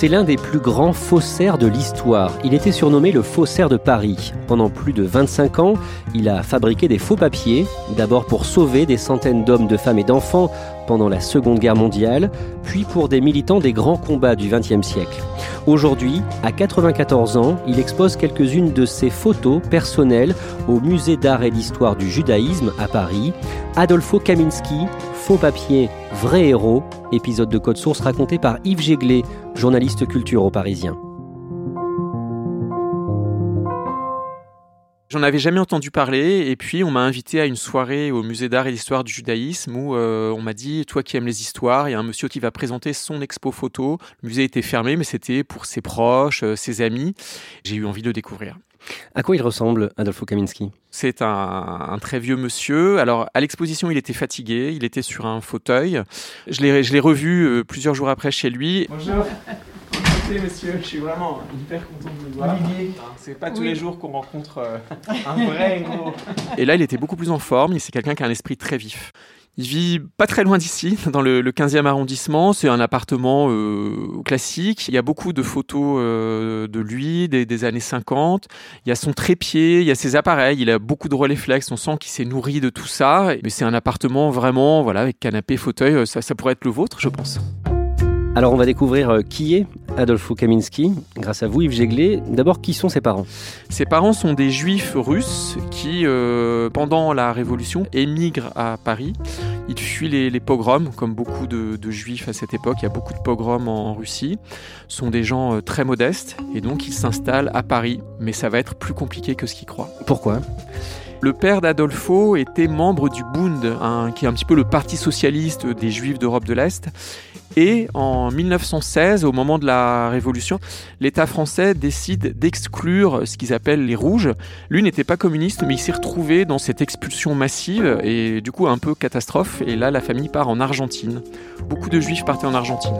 C'est l'un des plus grands faussaires de l'histoire. Il était surnommé le faussaire de Paris. Pendant plus de 25 ans, il a fabriqué des faux papiers, d'abord pour sauver des centaines d'hommes, de femmes et d'enfants pendant la Seconde Guerre mondiale, puis pour des militants des grands combats du XXe siècle. Aujourd'hui, à 94 ans, il expose quelques-unes de ses photos personnelles au Musée d'art et d'histoire du judaïsme à Paris. Adolfo Kaminski, faux papier, vrai héros, épisode de Code Source raconté par Yves Jéglé, journaliste culture au Parisien. J'en avais jamais entendu parler et puis on m'a invité à une soirée au musée d'art et d'histoire du judaïsme où euh, on m'a dit toi qui aimes les histoires, il y a un monsieur qui va présenter son expo photo. Le musée était fermé mais c'était pour ses proches, euh, ses amis. J'ai eu envie de le découvrir. À quoi il ressemble, Adolfo Kaminski? C'est un, un, très vieux monsieur. Alors, à l'exposition, il était fatigué, il était sur un fauteuil. Je l'ai revu euh, plusieurs jours après chez lui. Bonjour. Monsieur. Je suis vraiment hyper content de vous voir. Olivier. C'est pas tous les jours qu'on rencontre euh, un vrai héros. Et là, il était beaucoup plus en forme. C'est quelqu'un qui a un esprit très vif. Il vit pas très loin d'ici, dans le, le, 15e arrondissement. C'est un appartement euh, classique. Il y a beaucoup de photos euh, de lui des, années 50. Il y a son trépied, il y a ses appareils. Il a beaucoup de Rolleiflex. On sent qu'il s'est nourri de tout ça. Mais c'est un appartement vraiment, voilà, avec canapé, fauteuil. Ça, ça pourrait être le vôtre, je pense. Alors on va découvrir qui est Adolfo Kaminski, grâce à vous Yves Jéglé. D'abord, qui sont ses parents? Ses parents sont des juifs russes qui, euh, pendant la Révolution, émigrent à Paris. Ils fuient les, les pogroms, comme beaucoup de, de, juifs à cette époque. Il y a beaucoup de pogroms en, en Russie. Ce sont des gens euh, très modestes et donc ils s'installent à Paris. Mais ça va être plus compliqué que ce qu'ils croient. Pourquoi? Le père d'Adolfo était membre du Bund, hein, qui est un petit peu le parti socialiste des juifs d'Europe de l'Est. Et en 1916, au moment de la Révolution, l'État français décide d'exclure ce qu'ils appellent les rouges. Lui n'était pas communiste, mais il s'est retrouvé dans cette expulsion massive et du coup un peu catastrophe. Et là, la famille part en Argentine. Beaucoup de juifs partaient en Argentine.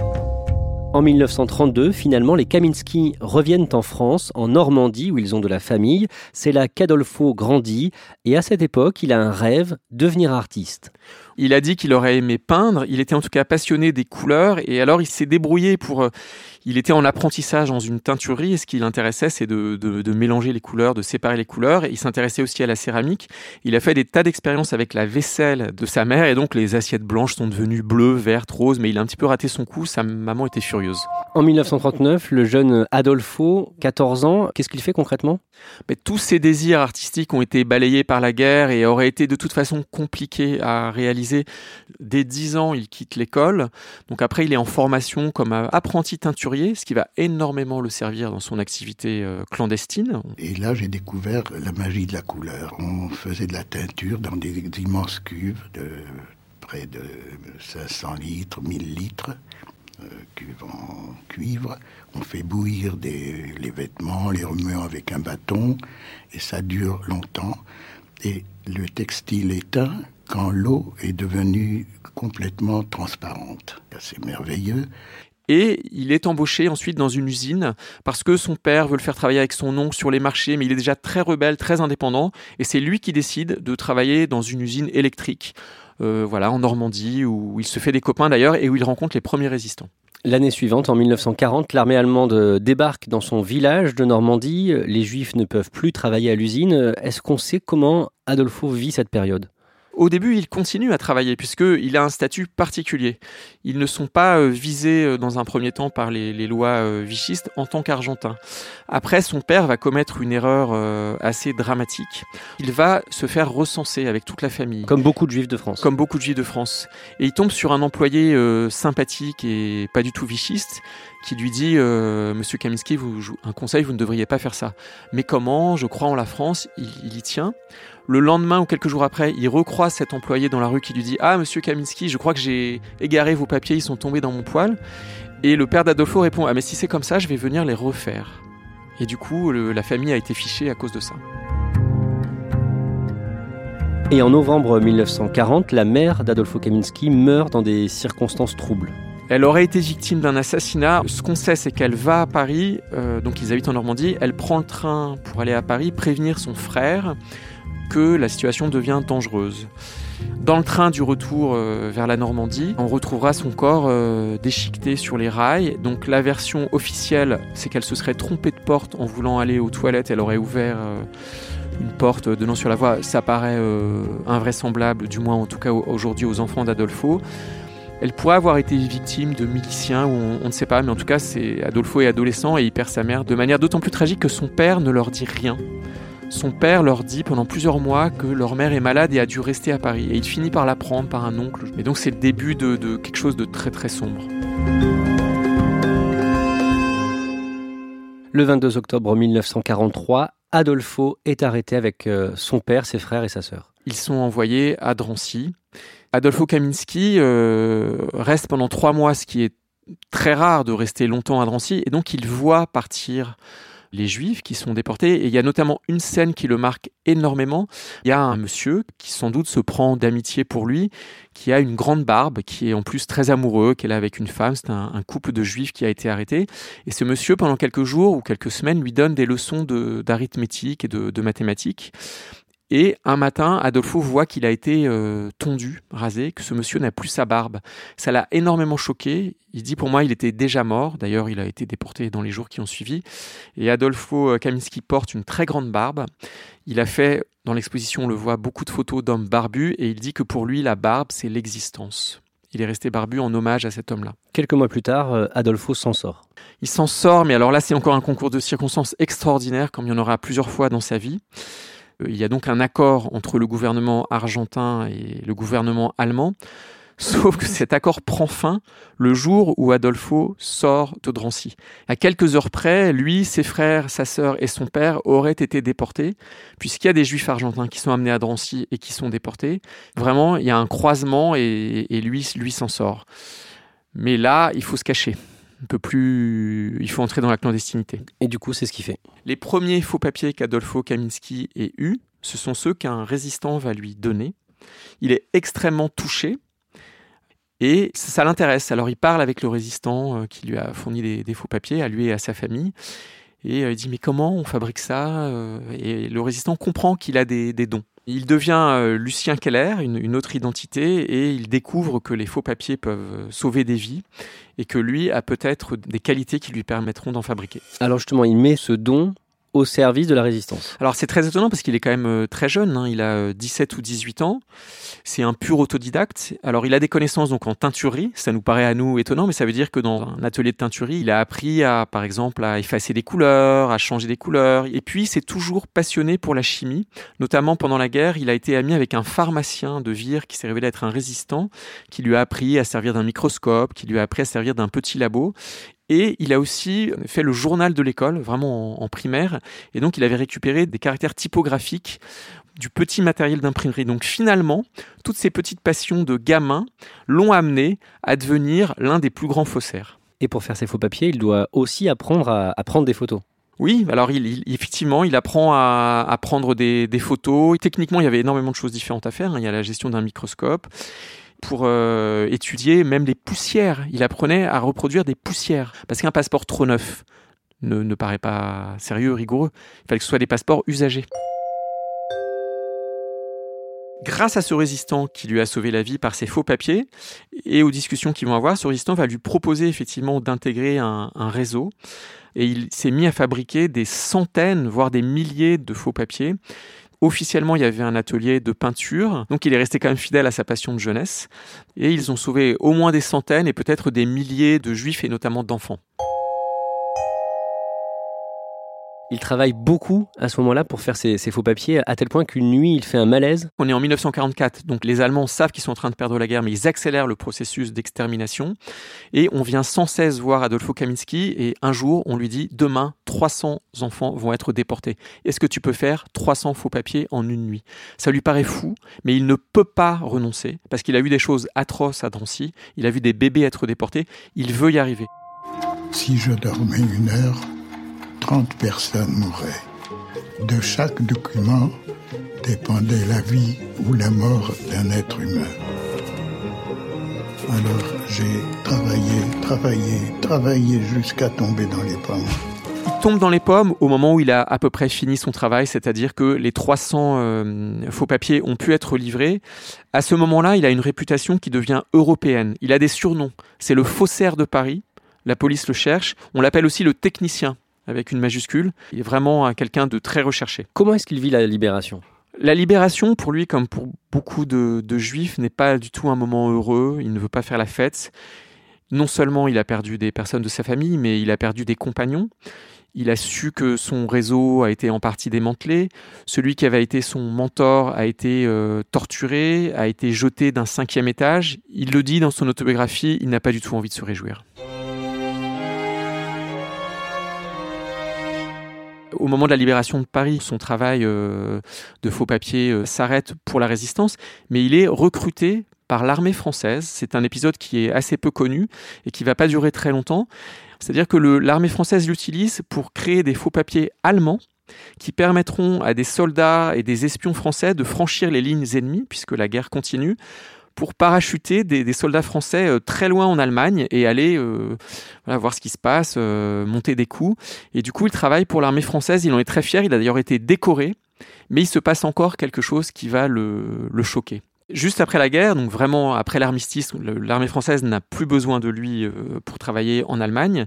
En 1932, finalement, les Kaminski reviennent en France, en Normandie, où ils ont de la famille. C'est là qu'Adolfo grandit, et à cette époque, il a un rêve, devenir artiste. Il a dit qu'il aurait aimé peindre, il était en tout cas passionné des couleurs, et alors il s'est débrouillé pour... Il était en apprentissage dans une teinturerie, et ce qui l'intéressait, c'est de, de, mélanger les couleurs, de séparer les couleurs, il s'intéressait aussi à la céramique. Il a fait des tas d'expériences avec la vaisselle de sa mère, et donc les assiettes blanches sont devenues bleues, vertes, roses, mais il a un petit peu raté son coup, sa maman était furieuse. En 1939, le jeune Adolfo, 14 ans, qu'est-ce qu'il fait concrètement? Mais Tous ses désirs artistiques ont été balayés par la guerre et auraient été de toute façon compliqués à réaliser. Dès 10 ans, il quitte l'école, donc après il est en formation comme apprenti teinturier, ce qui va énormément le servir dans son activité clandestine. Et là, j'ai découvert la magie de la couleur. On faisait de la teinture dans des immenses cuves de près de 500 litres, 1000 litres euh, en cuivre. On fait bouillir les vêtements, les remuant avec un bâton, et ça dure longtemps. Et le textile éteint quand l'eau est devenue complètement transparente. C'est merveilleux. Et il est embauché ensuite dans une usine parce que son père veut le faire travailler avec son oncle sur les marchés, mais il est déjà très rebelle, très indépendant, et c'est lui qui décide de travailler dans une usine électrique. Euh, voilà, en Normandie, où il se fait des copains d'ailleurs et où il rencontre les premiers résistants. L'année suivante, en 1940, l'armée allemande débarque dans son village de Normandie. Les Juifs ne peuvent plus travailler à l'usine. Est-ce qu'on sait comment Adolfo vit cette période? Au début, il continue à travailler puisqu'il a un statut particulier. Ils ne sont pas euh, visés euh, dans un premier temps par les, lois euh, vichistes en tant qu'Argentin. Après, son père va commettre une erreur assez dramatique. Il va se faire recenser avec toute la famille. Comme beaucoup de juifs de France. Comme beaucoup de juifs de France. Et il tombe sur un employé sympathique et pas du tout vichiste qui lui dit Monsieur Kaminski, vous, un conseil, vous ne devriez pas faire ça. Mais comment Je crois en la France. il y tient. Le lendemain ou quelques jours après, il recroise cet employé dans la rue qui lui dit Ah, monsieur Kaminski, je crois que j'ai égaré vos papiers, ils sont tombés dans mon poêle. Et le père d'Adolfo répond Ah, mais si c'est comme ça, je vais venir les refaire. Et du coup, la famille a été fichée à cause de ça. Et en novembre 1940, la mère d'Adolfo Kaminski meurt dans des circonstances troubles. Elle aurait été victime d'un assassinat. Ce qu'on sait, c'est qu'elle va à Paris, euh, donc ils habitent en Normandie, elle prend le train pour aller à Paris, prévenir son frère que la situation devient dangereuse. Dans le train du retour euh, vers la Normandie, on retrouvera son corps euh, déchiqueté sur les rails. Donc la version officielle, c'est qu'elle se serait trompée de porte en voulant aller aux toilettes. Elle aurait ouvert une porte donnant sur la voie. Ça paraît invraisemblable, du moins en tout cas aujourd'hui aux enfants d'Adolfo. Elle pourrait avoir été victime de miliciens, ou on, ne sait pas, mais en tout cas, c'est Adolfo est adolescent et il perd sa mère de manière d'autant plus tragique que son père ne leur dit rien. Son père leur dit pendant plusieurs mois que leur mère est malade et a dû rester à Paris. Et il finit par l'apprendre par un oncle. Et donc c'est le début de, quelque chose de très très sombre. Le 22 octobre 1943, Adolfo est arrêté avec euh, son père, ses frères et sa sœur. Ils sont envoyés à Drancy. Adolfo Kaminski euh, reste pendant trois mois, ce qui est très rare de rester longtemps à Drancy, et donc il voit partir les Juifs qui sont déportés. Et il y a notamment une scène qui le marque énormément. Il y a un monsieur qui sans doute se prend d'amitié pour lui, qui a une grande barbe, qui est en plus très amoureux, qu'elle a avec une femme. C'est un, couple de Juifs qui a été arrêté. Et ce monsieur, pendant quelques jours ou quelques semaines, lui donne des leçons d'arithmétique et de, de mathématiques. Et un matin, Adolfo voit qu'il a été euh, tondu, rasé, que ce monsieur n'a plus sa barbe. Ça l'a énormément choqué. Il dit pour moi, il était déjà mort. D'ailleurs, il a été déporté dans les jours qui ont suivi. Et Adolfo euh, Kaminski porte une très grande barbe. Il a fait, dans l'exposition, on le voit, beaucoup de photos d'hommes barbus. Et il dit que pour lui, la barbe, c'est l'existence. Il est resté barbu en hommage à cet homme-là. Quelques mois plus tard, euh, Adolfo s'en sort. Il s'en sort, mais alors là, c'est encore un concours de circonstances extraordinaire, comme il y en aura plusieurs fois dans sa vie. Il y a donc un accord entre le gouvernement argentin et le gouvernement allemand. Sauf que cet accord prend fin le jour où Adolfo sort de Drancy. À quelques heures près, lui, ses frères, sa sœur et son père auraient été déportés, puisqu'il y a des juifs argentins qui sont amenés à Drancy et qui sont déportés. Vraiment, il y a un croisement et, lui, lui s'en sort. Mais là, il faut se cacher peut plus. Il faut entrer dans la clandestinité. Et du coup, c'est ce qu'il fait. Les premiers faux papiers qu'Adolfo Kaminski ait eus, ce sont ceux qu'un résistant va lui donner. Il est extrêmement touché. Et ça, l'intéresse. Alors il parle avec le résistant euh, qui lui a fourni des, faux papiers, à lui et à sa famille. Et euh, il dit mais comment on fabrique ça euh, Et le résistant comprend qu'il a des dons. Il devient euh, Lucien Keller, une, autre identité, et il découvre que les faux papiers peuvent sauver des vies et que lui a peut-être des qualités qui lui permettront d'en fabriquer. Alors justement, il met ce don au service de la résistance. Alors c'est très étonnant parce qu'il est quand même euh, très jeune, hein. il a 17 euh, ou 18 ans, c'est un pur autodidacte. Alors il a des connaissances donc en teinturerie, ça nous paraît à nous étonnant, mais ça veut dire que dans un atelier de teinturerie, il a appris à, par exemple, à effacer des couleurs, à changer des couleurs, et puis c'est toujours passionné pour la chimie, notamment pendant la guerre, il a été ami avec un pharmacien de Vire qui s'est révélé être un résistant, qui lui a appris à servir d'un microscope, qui lui a appris à servir d'un petit labo, et il a aussi fait le journal de l'école, vraiment en, primaire. Et donc, il avait récupéré des caractères typographiques du petit matériel d'imprimerie. Donc finalement, toutes ces petites passions de gamin l'ont amené à devenir l'un des plus grands faussaires. Et pour faire ses faux papiers, il doit aussi apprendre à, prendre des photos. Oui, alors il, effectivement, il apprend à, prendre des, photos. Techniquement, il y avait énormément de choses différentes à faire. Hein. Il y a la gestion d'un microscope pour euh, étudier même les poussières. Il apprenait à reproduire des poussières. Parce qu'un passeport trop neuf ne, paraît pas sérieux, rigoureux. Il fallait que ce soit des passeports usagés. Grâce à ce résistant qui lui a sauvé la vie par ses faux papiers et aux discussions qu'ils vont avoir, ce résistant va lui proposer effectivement d'intégrer un réseau et il s'est mis à fabriquer des centaines, voire des milliers de faux papiers. Officiellement, il y avait un atelier de peinture, donc il est resté quand même fidèle à sa passion de jeunesse, et ils ont sauvé au moins des centaines et peut-être des milliers de juifs et notamment d'enfants. Il travaille beaucoup à ce moment-là pour faire ses, faux papiers, à tel point qu'une nuit, il fait un malaise. On est en 1944, donc les Allemands savent qu'ils sont en train de perdre la guerre, mais ils accélèrent le processus d'extermination. Et on vient sans cesse voir Adolfo Kaminski, et un jour, on lui dit, demain, 300 enfants vont être déportés. Est-ce que tu peux faire 300 faux papiers en une nuit? Ça lui paraît fou, mais il ne peut pas renoncer, parce qu'il a vu des choses atroces à Drancy, il a vu des bébés être déportés, il veut y arriver. Si je dormais une heure, 30 personnes mouraient. De chaque document dépendait la vie ou la mort d'un être humain. Alors j'ai travaillé, travaillé, travaillé jusqu'à tomber dans les pommes. Il tombe dans les pommes au moment où il a à peu près fini son travail, c'est-à-dire que les 300 euh, faux papiers ont pu être livrés. À ce moment-là, il a une réputation qui devient européenne. Il a des surnoms. C'est le faussaire de Paris. La police le cherche. On l'appelle aussi le technicien avec une majuscule. Il est vraiment quelqu'un de très recherché. Comment est-ce qu'il vit la libération? La libération, pour lui, comme pour beaucoup de, juifs, n'est pas du tout un moment heureux. Il ne veut pas faire la fête. Non seulement il a perdu des personnes de sa famille, mais il a perdu des compagnons. Il a su que son réseau a été en partie démantelé. Celui qui avait été son mentor a été euh, torturé, a été jeté d'un cinquième étage. Il le dit dans son autobiographie, il n'a pas du tout envie de se réjouir. Au moment de la libération de Paris, son travail euh, de faux papier euh, s'arrête pour la résistance, mais il est recruté par l'armée française. C'est un épisode qui est assez peu connu et qui va pas durer très longtemps. C'est-à-dire que l'armée française l'utilise pour créer des faux papiers allemands qui permettront à des soldats et des espions français de franchir les lignes ennemies, puisque la guerre continue, pour parachuter des, soldats français euh, très loin en Allemagne et aller euh, voir ce qui se passe, euh, monter des coups. Et du coup, il travaille pour l'armée française, il en est très fier, il a d'ailleurs été décoré, mais il se passe encore quelque chose qui va le, choquer. Juste après la guerre, donc vraiment après l'armistice, l'armée française n'a plus besoin de lui pour travailler en Allemagne.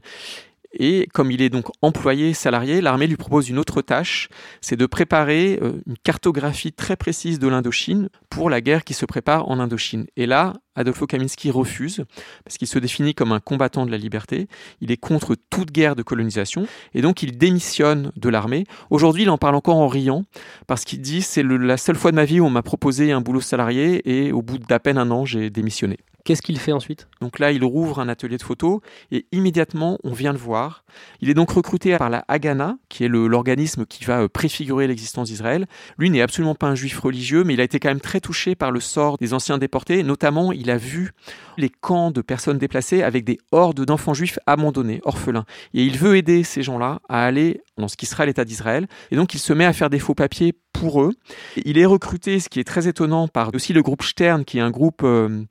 Et comme il est donc employé, salarié, l'armée lui propose une autre tâche, c'est de préparer euh, une cartographie très précise de l'Indochine pour la guerre qui se prépare en Indochine. Et là, Adolfo Kaminski refuse, parce qu'il se définit comme un combattant de la liberté, il est contre toute guerre de colonisation, et donc il démissionne de l'armée. Aujourd'hui, il en parle encore en riant, parce qu'il dit c'est la seule fois de ma vie où on m'a proposé un boulot salarié, et au bout d'à peine un an, j'ai démissionné. Qu'est-ce qu'il fait ensuite? Donc là, il rouvre un atelier de photos et immédiatement, on vient le voir. Il est donc recruté par la Haganah, qui est l'organisme qui va euh, préfigurer l'existence d'Israël. Lui n'est absolument pas un juif religieux, mais il a été quand même très touché par le sort des anciens déportés. Notamment, il a vu les camps de personnes déplacées avec des hordes d'enfants juifs abandonnés, orphelins. Et il veut aider ces gens-là à aller dans ce qui sera l'État d'Israël. Et donc, il se met à faire des faux papiers pour eux. Il est recruté, ce qui est très étonnant, par aussi le groupe Stern, qui est un groupe... Euh,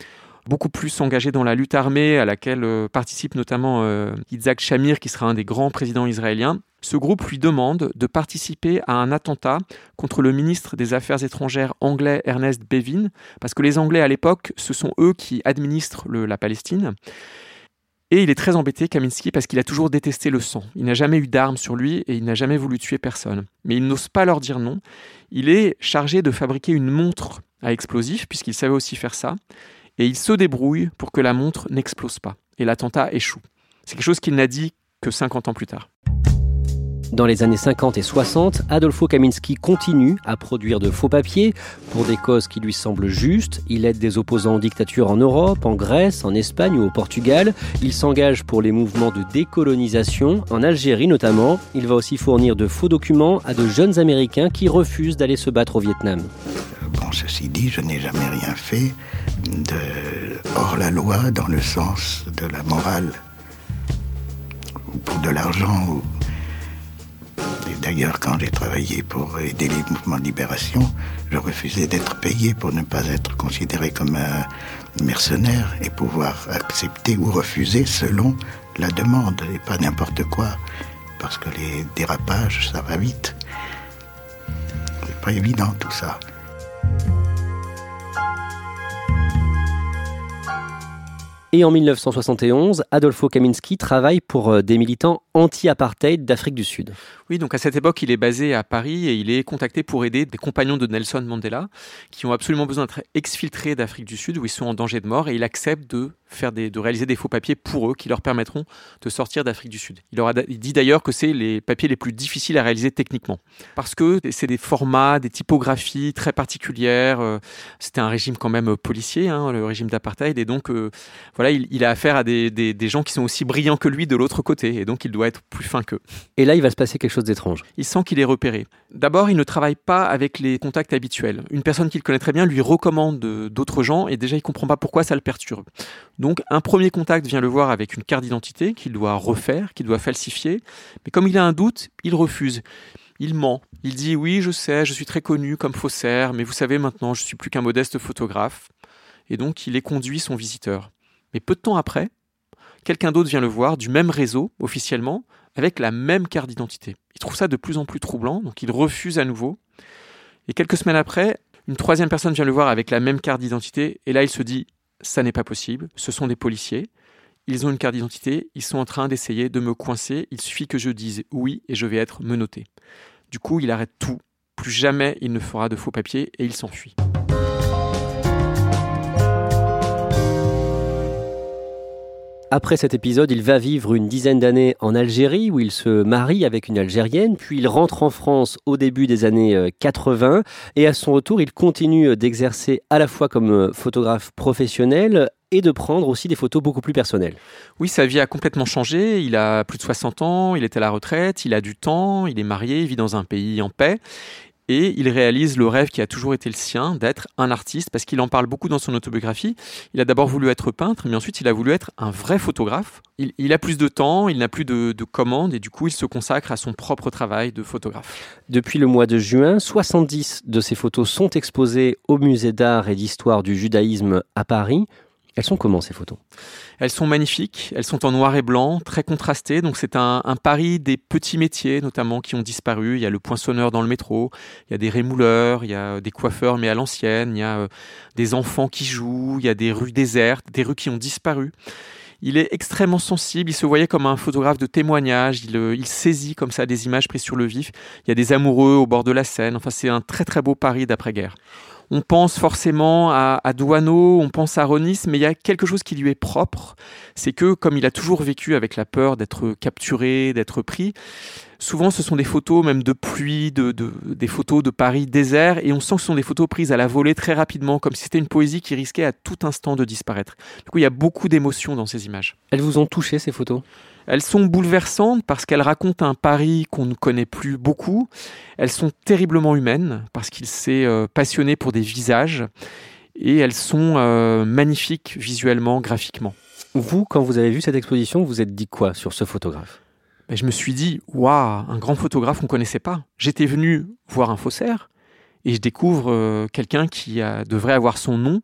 beaucoup plus engagé dans la lutte armée, à laquelle euh, participe notamment euh, Yitzhak Shamir, qui sera un des grands présidents israéliens. Ce groupe lui demande de participer à un attentat contre le ministre des Affaires étrangères anglais Ernest Bevin, parce que les Anglais à l'époque, ce sont eux qui administrent la Palestine. Et il est très embêté, Kaminski, parce qu'il a toujours détesté le sang. Il n'a jamais eu d'armes sur lui et il n'a jamais voulu tuer personne. Mais il n'ose pas leur dire non. Il est chargé de fabriquer une montre à explosifs, puisqu'il savait aussi faire ça et il se débrouille pour que la montre n'explose pas. Et l'attentat échoue. C'est quelque chose qu'il n'a dit que 50 ans plus tard. Dans les années 50 et 60, Adolfo Kaminski continue à produire de faux papiers pour des causes qui lui semblent justes. Il aide des opposants en dictature en Europe, en Grèce, en Espagne ou au Portugal. Il s'engage pour les mouvements de décolonisation, en Algérie notamment. Il va aussi fournir de faux documents à de jeunes Américains qui refusent d'aller se battre au Vietnam. Bon, ceci dit, je n'ai jamais rien fait de hors la loi dans le sens de la morale ou pour de l'argent. D'ailleurs, quand j'ai travaillé pour aider les mouvements de libération, je refusais d'être payé pour ne pas être considéré comme un mercenaire et pouvoir accepter ou refuser selon la demande et pas n'importe quoi. Parce que les dérapages, ça va vite. C'est pas évident tout ça. Et en 1971, Adolfo Kaminski travaille pour euh, des militants anti-apartheid d'Afrique du Sud. Oui, donc à cette époque, il est basé à Paris et il est contacté pour aider des compagnons de Nelson Mandela qui ont absolument besoin d'être exfiltrés d'Afrique du Sud où ils sont en danger de mort et il accepte de faire de réaliser des faux papiers pour eux qui leur permettront de sortir d'Afrique du Sud. Il, dit d'ailleurs que c'est les papiers les plus difficiles à réaliser techniquement parce que c'est des formats, des typographies très particulières. Euh, c'était un régime quand même policier, hein, le régime d'apartheid et donc euh, voilà, il, il, a affaire à des, des, des gens qui sont aussi brillants que lui de l'autre côté et donc il doit être plus fin qu'eux. Et là, il va se passer quelque chose d'étrange. Il sent qu'il est repéré. D'abord, il ne travaille pas avec les contacts habituels. Une personne qu'il connaît très bien lui recommande d'autres gens et déjà il comprend pas pourquoi ça le perturbe. Donc un premier contact vient le voir avec une carte d'identité qu'il doit refaire, qu'il doit falsifier, mais comme il a un doute, il refuse. Il ment. Il dit oui, je sais, je suis très connu comme faussaire, mais vous savez maintenant, je suis plus qu'un modeste photographe. Et donc il est conduit son visiteur. Mais peu de temps après, quelqu'un d'autre vient le voir du même réseau officiellement avec la même carte d'identité. Il trouve ça de plus en plus troublant, donc il refuse à nouveau. Et quelques semaines après, une troisième personne vient le voir avec la même carte d'identité, et là il se dit, ça n'est pas possible, ce sont des policiers, ils ont une carte d'identité, ils sont en train d'essayer de me coincer, il suffit que je dise oui et je vais être menotté. Du coup, il arrête tout, plus jamais il ne fera de faux papiers et il s'enfuit. Après cet épisode, il va vivre une dizaine d'années en Algérie où il se marie avec une Algérienne, puis il rentre en France au début des années 80 euh, et à son retour, il continue d'exercer à la fois comme euh, photographe professionnel et de prendre aussi des photos beaucoup plus personnelles. Oui, sa vie a complètement changé. Il a plus de 60 ans, il est à la retraite, il a du temps, il est marié, il vit dans un pays en paix et il réalise le rêve qui a toujours été le sien d'être un artiste parce qu'il en parle beaucoup dans son autobiographie. Il a d'abord voulu être peintre, mais ensuite il a voulu être un vrai photographe. Il, a plus de temps, il n'a plus de, de, commandes et du coup il se consacre à son propre travail de photographe. Depuis le mois de juin, 70 de ses photos sont exposées au musée d'art et d'histoire du judaïsme à Paris. Elles sont comment ces photos? Elles sont magnifiques, elles sont en noir et blanc, très contrastées. Donc c'est un, pari des petits métiers notamment qui ont disparu. Il y a le poinçonneur dans le métro, il y a des rémouleurs, il y a des coiffeurs mais à l'ancienne, il y a euh, des enfants qui jouent, il y a des rues désertes, des rues qui ont disparu. Il est extrêmement sensible, il se voyait comme un photographe de témoignage, il, euh, il, saisit comme ça des images prises sur le vif. Il y a des amoureux au bord de la Seine, enfin c'est un très très beau pari d'après-guerre on pense forcément à, à, Douaneau, on pense à Ronis, mais il y a quelque chose qui lui est propre, c'est que comme il a toujours vécu avec la peur d'être capturé, d'être pris, souvent ce sont des photos même de pluie, de, des photos de Paris désert, et on sent que ce sont des photos prises à la volée très rapidement, comme si c'était une poésie qui risquait à tout instant de disparaître. Du coup, il y a beaucoup d'émotions dans ces images. Elles vous ont touché ces photos? Elles sont bouleversantes parce qu'elles racontent un Paris qu'on ne connaît plus beaucoup. Elles sont terriblement humaines parce qu'il s'est euh, passionné pour des visages. Et elles sont euh, magnifiques visuellement, graphiquement. Vous, quand vous avez vu cette exposition, vous êtes dit quoi sur ce photographe? Ben, Je me suis dit, waouh, un grand photographe qu'on ne connaissait pas. J'étais venu voir un faussaire et je découvre euh, quelqu'un qui devrait avoir son nom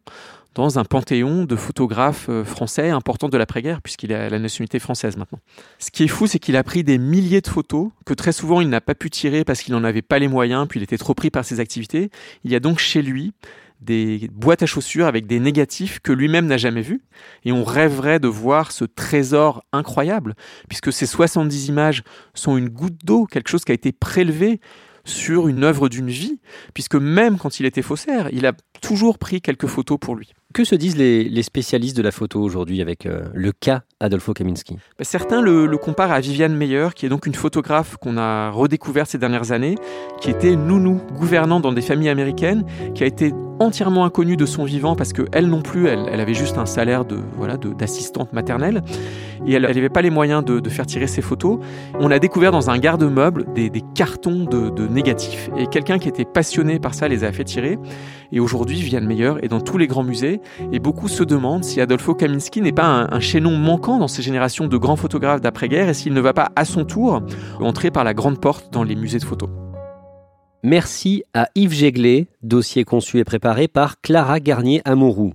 dans un panthéon de photographes euh, français importants de l'après-guerre, puisqu'il a la nationalité française maintenant. Ce qui est fou, c'est qu'il a pris des milliers de photos que très souvent il n'a pas pu tirer parce qu'il n'en avait pas les moyens, puis il était trop pris par ses activités. Il y a donc chez lui des boîtes à chaussures avec des négatifs que lui-même n'a jamais vus. Et on rêverait de voir ce trésor incroyable, puisque ces 70 images sont une goutte d'eau, quelque chose qui a été prélevé sur une œuvre d'une vie, puisque même quand il était faussaire, il a toujours pris quelques photos pour lui. Que se disent les, spécialistes de la photo aujourd'hui avec euh, le cas Adolfo Kaminski? Ben, Certains le, le, comparent à Viviane Meyer, qui est donc une photographe qu'on a redécouvert ces dernières années, qui était nounou, gouvernant dans des familles américaines, qui a été entièrement inconnue de son vivant parce que elle non plus, elle, elle avait juste un salaire de voilà d'assistante maternelle et elle n'avait pas les moyens de, faire tirer ses photos. On a découvert dans un garde-meuble des, cartons de, négatifs et quelqu'un qui était passionné par ça les a fait tirer. Et aujourd'hui, Viviane Meyer est dans tous les grands musées et beaucoup se demandent si Adolfo Kaminski n'est pas un, un, chaînon manquant dans ces générations de grands photographes d'après-guerre et s'il ne va pas à son tour entrer par la grande porte dans les musées de photos. Merci à Yves Jéglet, dossier conçu et préparé par Clara Garnier-Amouroux.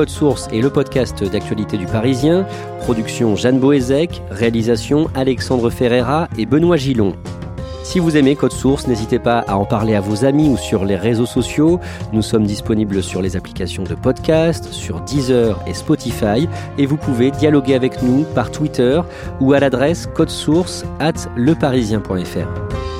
Code Source est le podcast d'actualité du Parisien. Production Jeanne Boézek, réalisation Alexandre Ferreira et Benoît Gillon. Si vous aimez Code Source, n'hésitez pas à en parler à vos amis ou sur les réseaux sociaux. Nous sommes disponibles sur les applications de podcast, sur Deezer et Spotify. Et vous pouvez dialoguer avec nous par Twitter ou à l'adresse codesource at leparisien.fr.